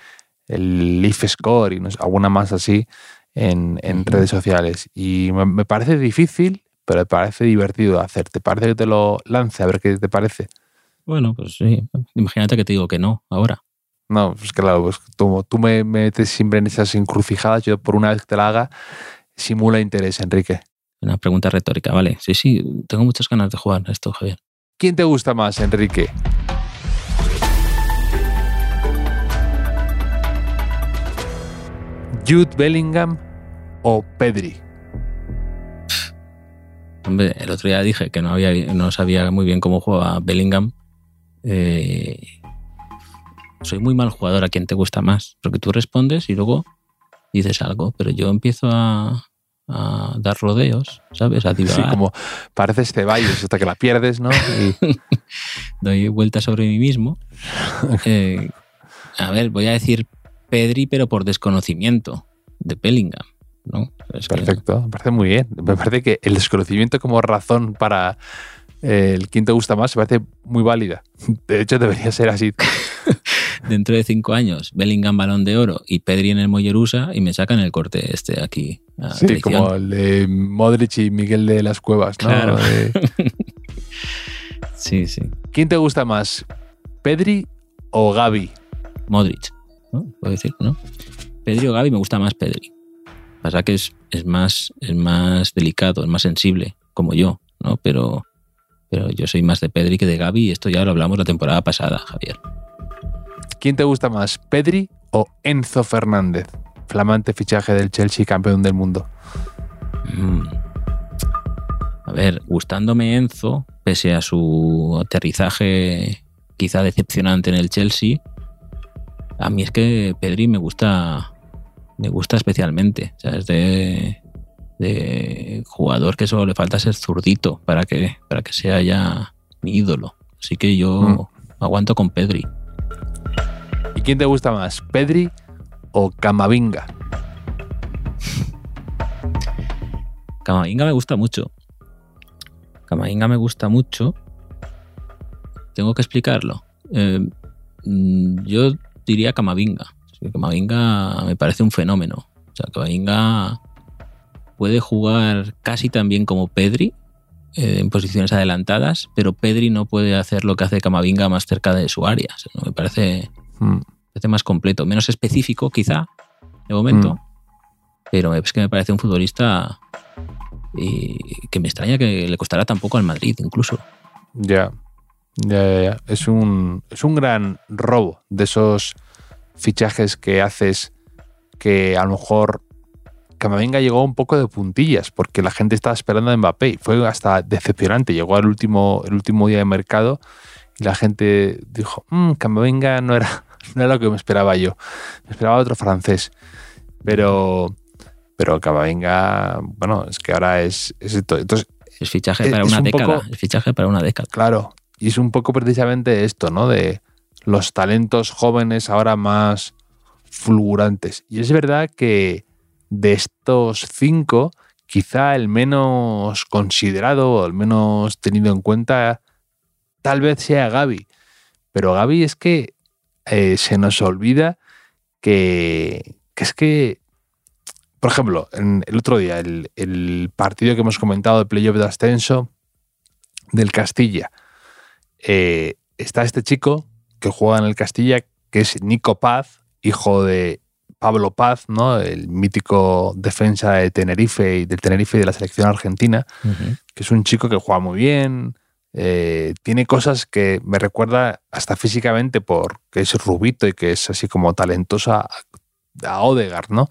el Leaf Score y no sé, alguna más así en, redes sociales. Y me, me parece difícil, pero me parece divertido de hacer. ¿Te parece que te lo lance? A ver qué te parece.
Bueno, pues sí. Imagínate que te digo que no ahora.
No, pues claro, pues tú, tú me metes siempre en esas encrucijadas. Yo, por una vez que te la haga, simula interés, Enrique.
Una pregunta retórica, vale. Sí, sí, tengo muchas ganas de jugar a esto, Javier.
¿Quién te gusta más, Enrique? ¿Jude Bellingham o Pedri?
Hombre, el otro día dije que no, había, no sabía muy bien cómo jugaba Bellingham. Eh, soy muy mal jugador a quien te gusta más, porque tú respondes y luego dices algo, pero yo empiezo a, a dar rodeos, ¿sabes? A
Sí,
divagar,
como pareces Ceballos hasta que la pierdes, ¿no? Y-
doy vueltas sobre mí mismo. Eh, a ver, voy a decir Pedri, pero por desconocimiento de Bellingham. ¿no? Es que-
perfecto, me parece muy bien. Me parece que el desconocimiento como razón para eh, el quién te gusta más me parece muy válida. De hecho, debería ser así.
dentro de cinco años, Bellingham balón de oro y Pedri en el Mollerusa y me sacan el corte este aquí.
Sí,
traición.
como el de Modric y Miguel de las Cuevas, ¿no?
Claro.
De-
Sí, sí.
¿Quién te gusta más, Pedri o Gaby?
Modric, ¿no? Puedo decir, ¿no? Pedri o Gaby me gusta más Pedri. Pasa que es, es más es más delicado, es más sensible, como yo, ¿no? Pero, pero yo soy más de Pedri que de Gaby y esto ya lo hablamos la temporada pasada, Javier.
¿Quién te gusta más, Pedri o Enzo Fernández? Flamante fichaje del Chelsea, campeón del mundo.
Mm. A ver, gustándome Enzo, pese a su aterrizaje quizá decepcionante en el Chelsea, a mí es que Pedri me gusta, me gusta especialmente. O sea, es de, de jugador que solo le falta ser zurdito para que, para que sea ya mi ídolo. Así que yo
Mm.
aguanto con Pedri.
¿Y quién te gusta más, Pedri o Camavinga?
Camavinga me gusta mucho. Camavinga me gusta mucho. Tengo que explicarlo. Eh, mm, yo diría Camavinga. Camavinga me parece un fenómeno. O sea, Camavinga puede jugar casi tan bien como Pedri eh, en posiciones adelantadas, pero Pedri no puede hacer lo que hace Camavinga más cerca de su área. O sea, ¿no? Me parece,
Mm,
me parece más completo, menos específico quizá, de momento,
Mm.
pero es que me parece un futbolista y que me extraña que le costará tampoco al Madrid incluso.
Ya. Ya, ya, ya. Es un, es un gran robo de esos fichajes que haces que a lo mejor Camavinga llegó un poco de puntillas porque la gente estaba esperando a Mbappé y fue hasta decepcionante. Llegó al último, el último día de mercado y la gente dijo, mmm, Camavinga no era, no era lo que me esperaba yo. Me esperaba otro francés. Pero, pero Camavinga, bueno, es que ahora es, es esto. Entonces,
Es fichaje
Es-
para una
un
década.
poco-
Es fichaje para una década.
Claro, y es un poco precisamente esto, ¿no? De los talentos jóvenes ahora más fulgurantes. Y es verdad que de estos cinco, quizá el menos considerado o el menos tenido en cuenta tal vez sea Gaby. Pero Gaby es que eh, se nos olvida que, es que, por ejemplo, en el otro día, el, partido que hemos comentado de playoff de ascenso del Castilla, eh, está este chico que juega en el Castilla, que es Nico Paz, hijo de Pablo Paz, ¿no? el mítico defensa de Tenerife y del Tenerife y de la selección argentina, que es un chico que juega muy bien, eh, tiene cosas que me recuerda hasta físicamente porque es rubito y que es así como talentosa a Odegar, ¿no?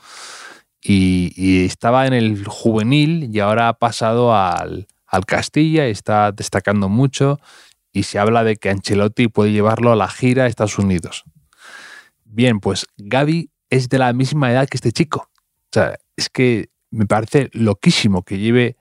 Y, estaba en el juvenil y ahora ha pasado al, al Castilla y está destacando mucho y se habla de que Ancelotti puede llevarlo a la gira a Estados Unidos. Bien, pues Gaby es de la misma edad que este chico. O sea, es que me parece loquísimo que lleve,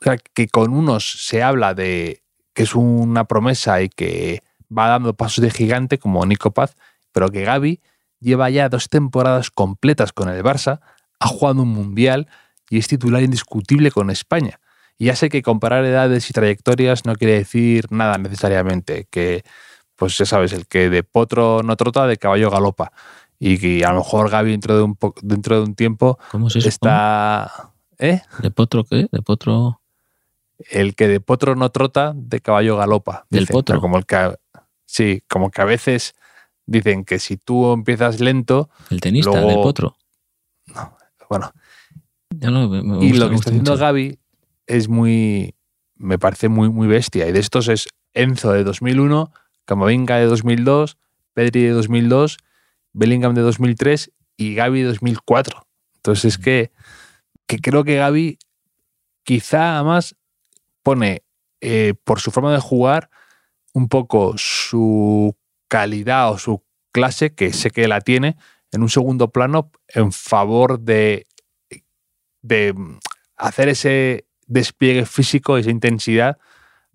o sea, que con unos se habla de que es una promesa y que va dando pasos de gigante como Nico Paz, pero que Gaby lleva ya dos temporadas completas con el Barça, ha jugado un mundial y es titular indiscutible con España. Y ya sé que comparar edades y trayectorias no quiere decir nada necesariamente, que pues ya sabes, el que de potro no trota, de caballo galopa. Y que a lo mejor Gaby dentro de un, dentro de un tiempo
¿Cómo se
está... ¿Eh?
¿De potro qué? ¿De potro...?
El que de potro no trota, de caballo galopa.
Del potro.
Como el que, sí, como que a veces dicen que si tú empiezas lento.
El tenista de potro.
No, bueno. y lo que está haciendo Gaby es muy. Me parece muy, muy bestia. Y de estos es Enzo de 2001, Camavinga de 2002, Pedri de 2002, Bellingham de 2003 y Gaby de 2004. Entonces es que, que creo que Gaby quizá además pone eh, por su forma de jugar un poco su calidad o su clase, que sé que la tiene, en un segundo plano en favor de, de hacer ese despliegue físico, esa intensidad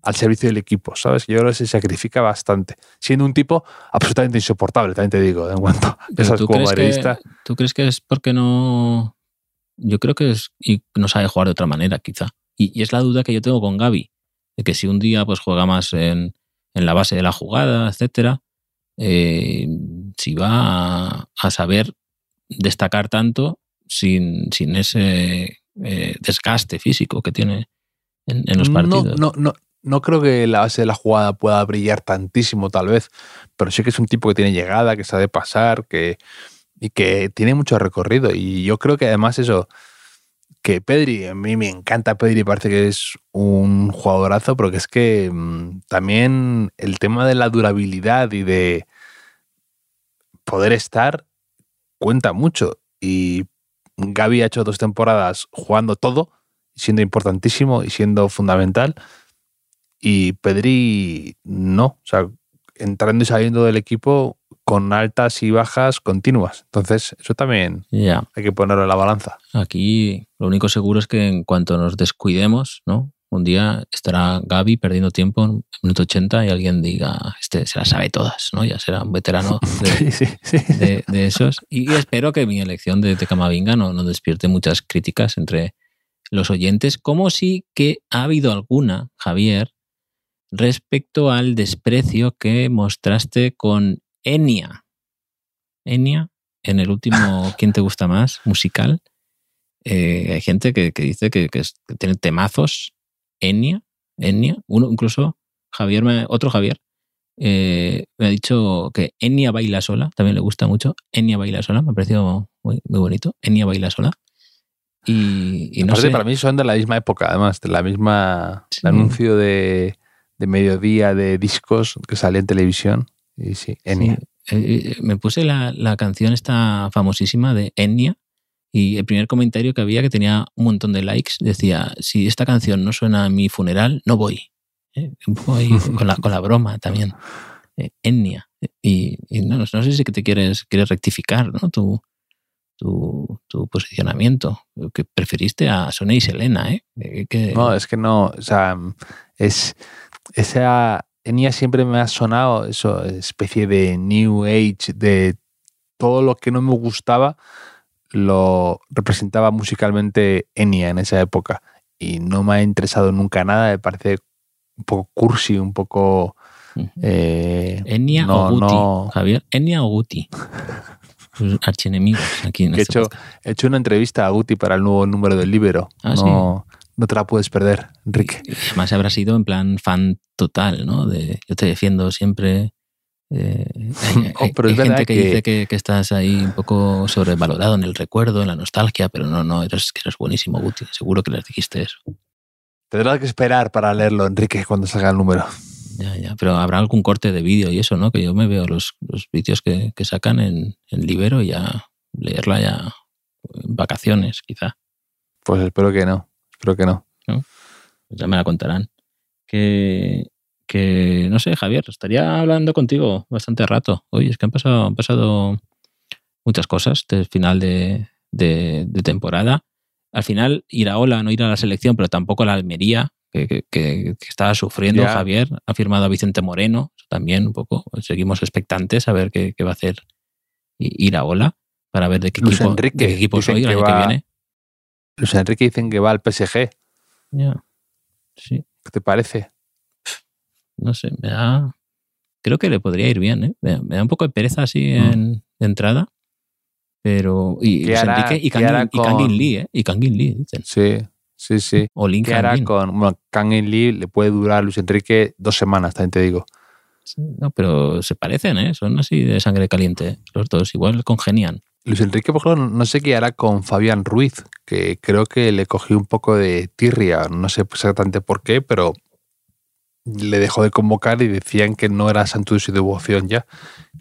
al servicio del equipo, ¿sabes? Yo creo que se sacrifica bastante, siendo un tipo absolutamente insoportable, también te digo, en cuanto a
¿tú como crees que, ¿Tú crees que es porque no...? Yo creo que es y no sabe jugar de otra manera, quizá. Y, es la duda que yo tengo con Gaby, de que si un día pues juega más en, la base de la jugada, etcétera, eh, si va a, saber destacar tanto sin, sin ese eh, desgaste físico que tiene en, los partidos.
No, no, no, creo que la base de la jugada pueda brillar tantísimo, tal vez, pero sí que es un tipo que tiene llegada, que sabe pasar, que, y que tiene mucho recorrido. Y yo creo que además eso que Pedri, a mí me encanta Pedri, parece que es un jugadorazo, pero que es que mm, también el tema de la durabilidad y de poder estar cuenta mucho. Y Gaby ha hecho dos temporadas jugando todo, siendo importantísimo y siendo fundamental. Y Pedri no, o sea, entrando y saliendo del equipo con altas y bajas continuas. Entonces, eso también hay que ponerlo en la balanza.
Aquí lo único seguro es que en cuanto nos descuidemos, ¿no? Un día estará Gaby perdiendo tiempo en minuto 80 y alguien diga, este se las sabe todas, ¿no? Ya será un veterano de, esos. Y espero que mi elección de Tecamavinga no, no despierte muchas críticas entre los oyentes, como si que ha habido alguna, Javier, respecto al desprecio que mostraste con Enya. Enya, en el último ¿Quién te gusta más? musical. Eh, hay gente que, dice que, tiene temazos. Enya, Enya. Uno, incluso Javier, otro Javier, eh, me ha dicho que Enya baila sola. También le gusta mucho. Enya baila sola. Me ha parecido muy, muy bonito. Enya baila sola. Y, no sé.
Para mí son de la misma época, además, de la misma. El anuncio de, de mediodía de discos que salía en televisión. Y sí, Enya.
Eh, me puse la, la, canción esta famosísima de Enya y el primer comentario que había, que tenía un montón de likes, decía, si esta canción no suena a mi funeral, no voy. ¿Eh? Voy con, la, con la broma también. Eh, Enya. Y, no, no, sé si te quieres, quieres rectificar ¿no? tu, tu, tu, posicionamiento, que preferiste a Sonia y Selena. ¿eh?
No, es que no, o sea, es esa Enya siempre me ha sonado eso, especie de New Age, de todo lo que no me gustaba, lo representaba musicalmente Enya en esa época. Y no me ha interesado nunca nada, me parece un poco cursi, un poco... Eh,
Enya o Guti, Javier. Enya o Guti. archienemigos aquí en
he, este hecho, he hecho una entrevista a Guti para el nuevo número del Libero.
Ah,
no, no te la puedes perder, Enrique.
además habrá sido en plan fan total, ¿no? De yo te defiendo siempre. Eh, hay, oh, gente que, dice que, estás ahí un poco sobrevalorado en el recuerdo, en la nostalgia, pero no, no, eres, que eres buenísimo, Guti. Seguro que les dijiste eso.
Tendrás que esperar para leerlo, Enrique, cuando salga el número.
Ya, ya, pero habrá algún corte de vídeo y eso, ¿no? Que yo me veo los, los vídeos que, que, sacan en, en Libero y ya leerla ya en vacaciones, quizá.
Pues espero que no, espero que no.
Pues ya me la contarán. Que, que, no sé, Javier, estaría hablando contigo bastante rato. Oye, es que han pasado, han pasado muchas cosas desde el final de, de, de temporada. Al final, ir a Ola, no ir a la selección, pero tampoco a la Almería, que, estaba sufriendo Javier. Ha firmado a Vicente Moreno, también un poco. Seguimos expectantes a ver qué, va a hacer Iraola para ver de qué equipo, de qué equipo soy el año que, viene.
Luis Enrique dicen que va al PSG.
Ya. Sí.
¿Qué te parece?
No sé, me da. Creo que le podría ir bien, ¿eh? Me, da un poco de pereza así mm. en, de entrada. Pero. Y Luis Enrique y Kangin, Lee, ¿eh? Y Kangin Lee, dicen.
Sí. Sí, sí.
O Link
¿Qué hará con bueno, Kang Lee? Le puede durar a Luis Enrique dos semanas, también te digo.
no, pero se parecen, ¿eh? Son así de sangre caliente los dos. Igual congenian.
Luis Enrique, por ejemplo, no sé qué hará con Fabián Ruiz, que creo que le cogió un poco de tirria. No sé exactamente por qué, pero le dejó de convocar y decían que no era santo de su devoción ya.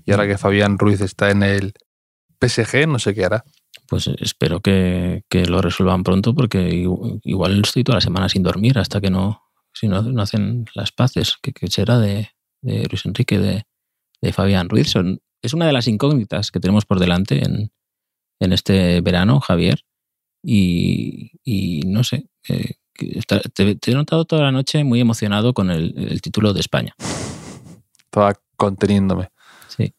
Y ahora que Fabián Ruiz está en el PSG, no sé qué hará
pues espero que, lo resuelvan pronto porque igual estoy toda la semana sin dormir hasta que no, si no, no hacen las paces, que, será de, Luis Enrique, de, Fabián Ruiz. es una de las incógnitas que tenemos por delante en, este verano, Javier. Y, no sé, eh, te, he notado toda la noche muy emocionado con el, el título de España.
Estaba conteniéndome.
Sí.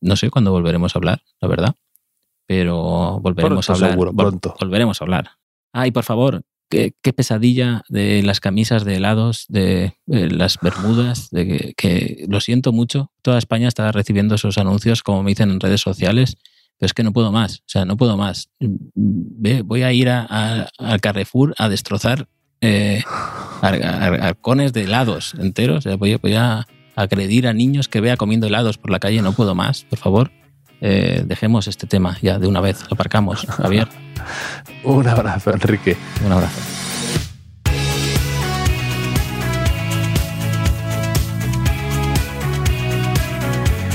No sé cuándo volveremos a hablar, la verdad pero volveremos a hablar.
Seguro, pronto.
Volveremos a hablar. Ay, por favor, qué, pesadilla de las camisas de helados, de, las bermudas, de que, lo siento mucho. Toda España está recibiendo esos anuncios, como me dicen en redes sociales, pero es que no puedo más. O sea, no puedo más. Voy a ir al Carrefour a destrozar eh, arcones de helados enteros. Voy, voy a agredir a niños que vea comiendo helados por la calle. No puedo más, por favor. Eh, dejemos este tema ya de una vez, lo aparcamos, Javier.
Un abrazo, Enrique.
Un abrazo.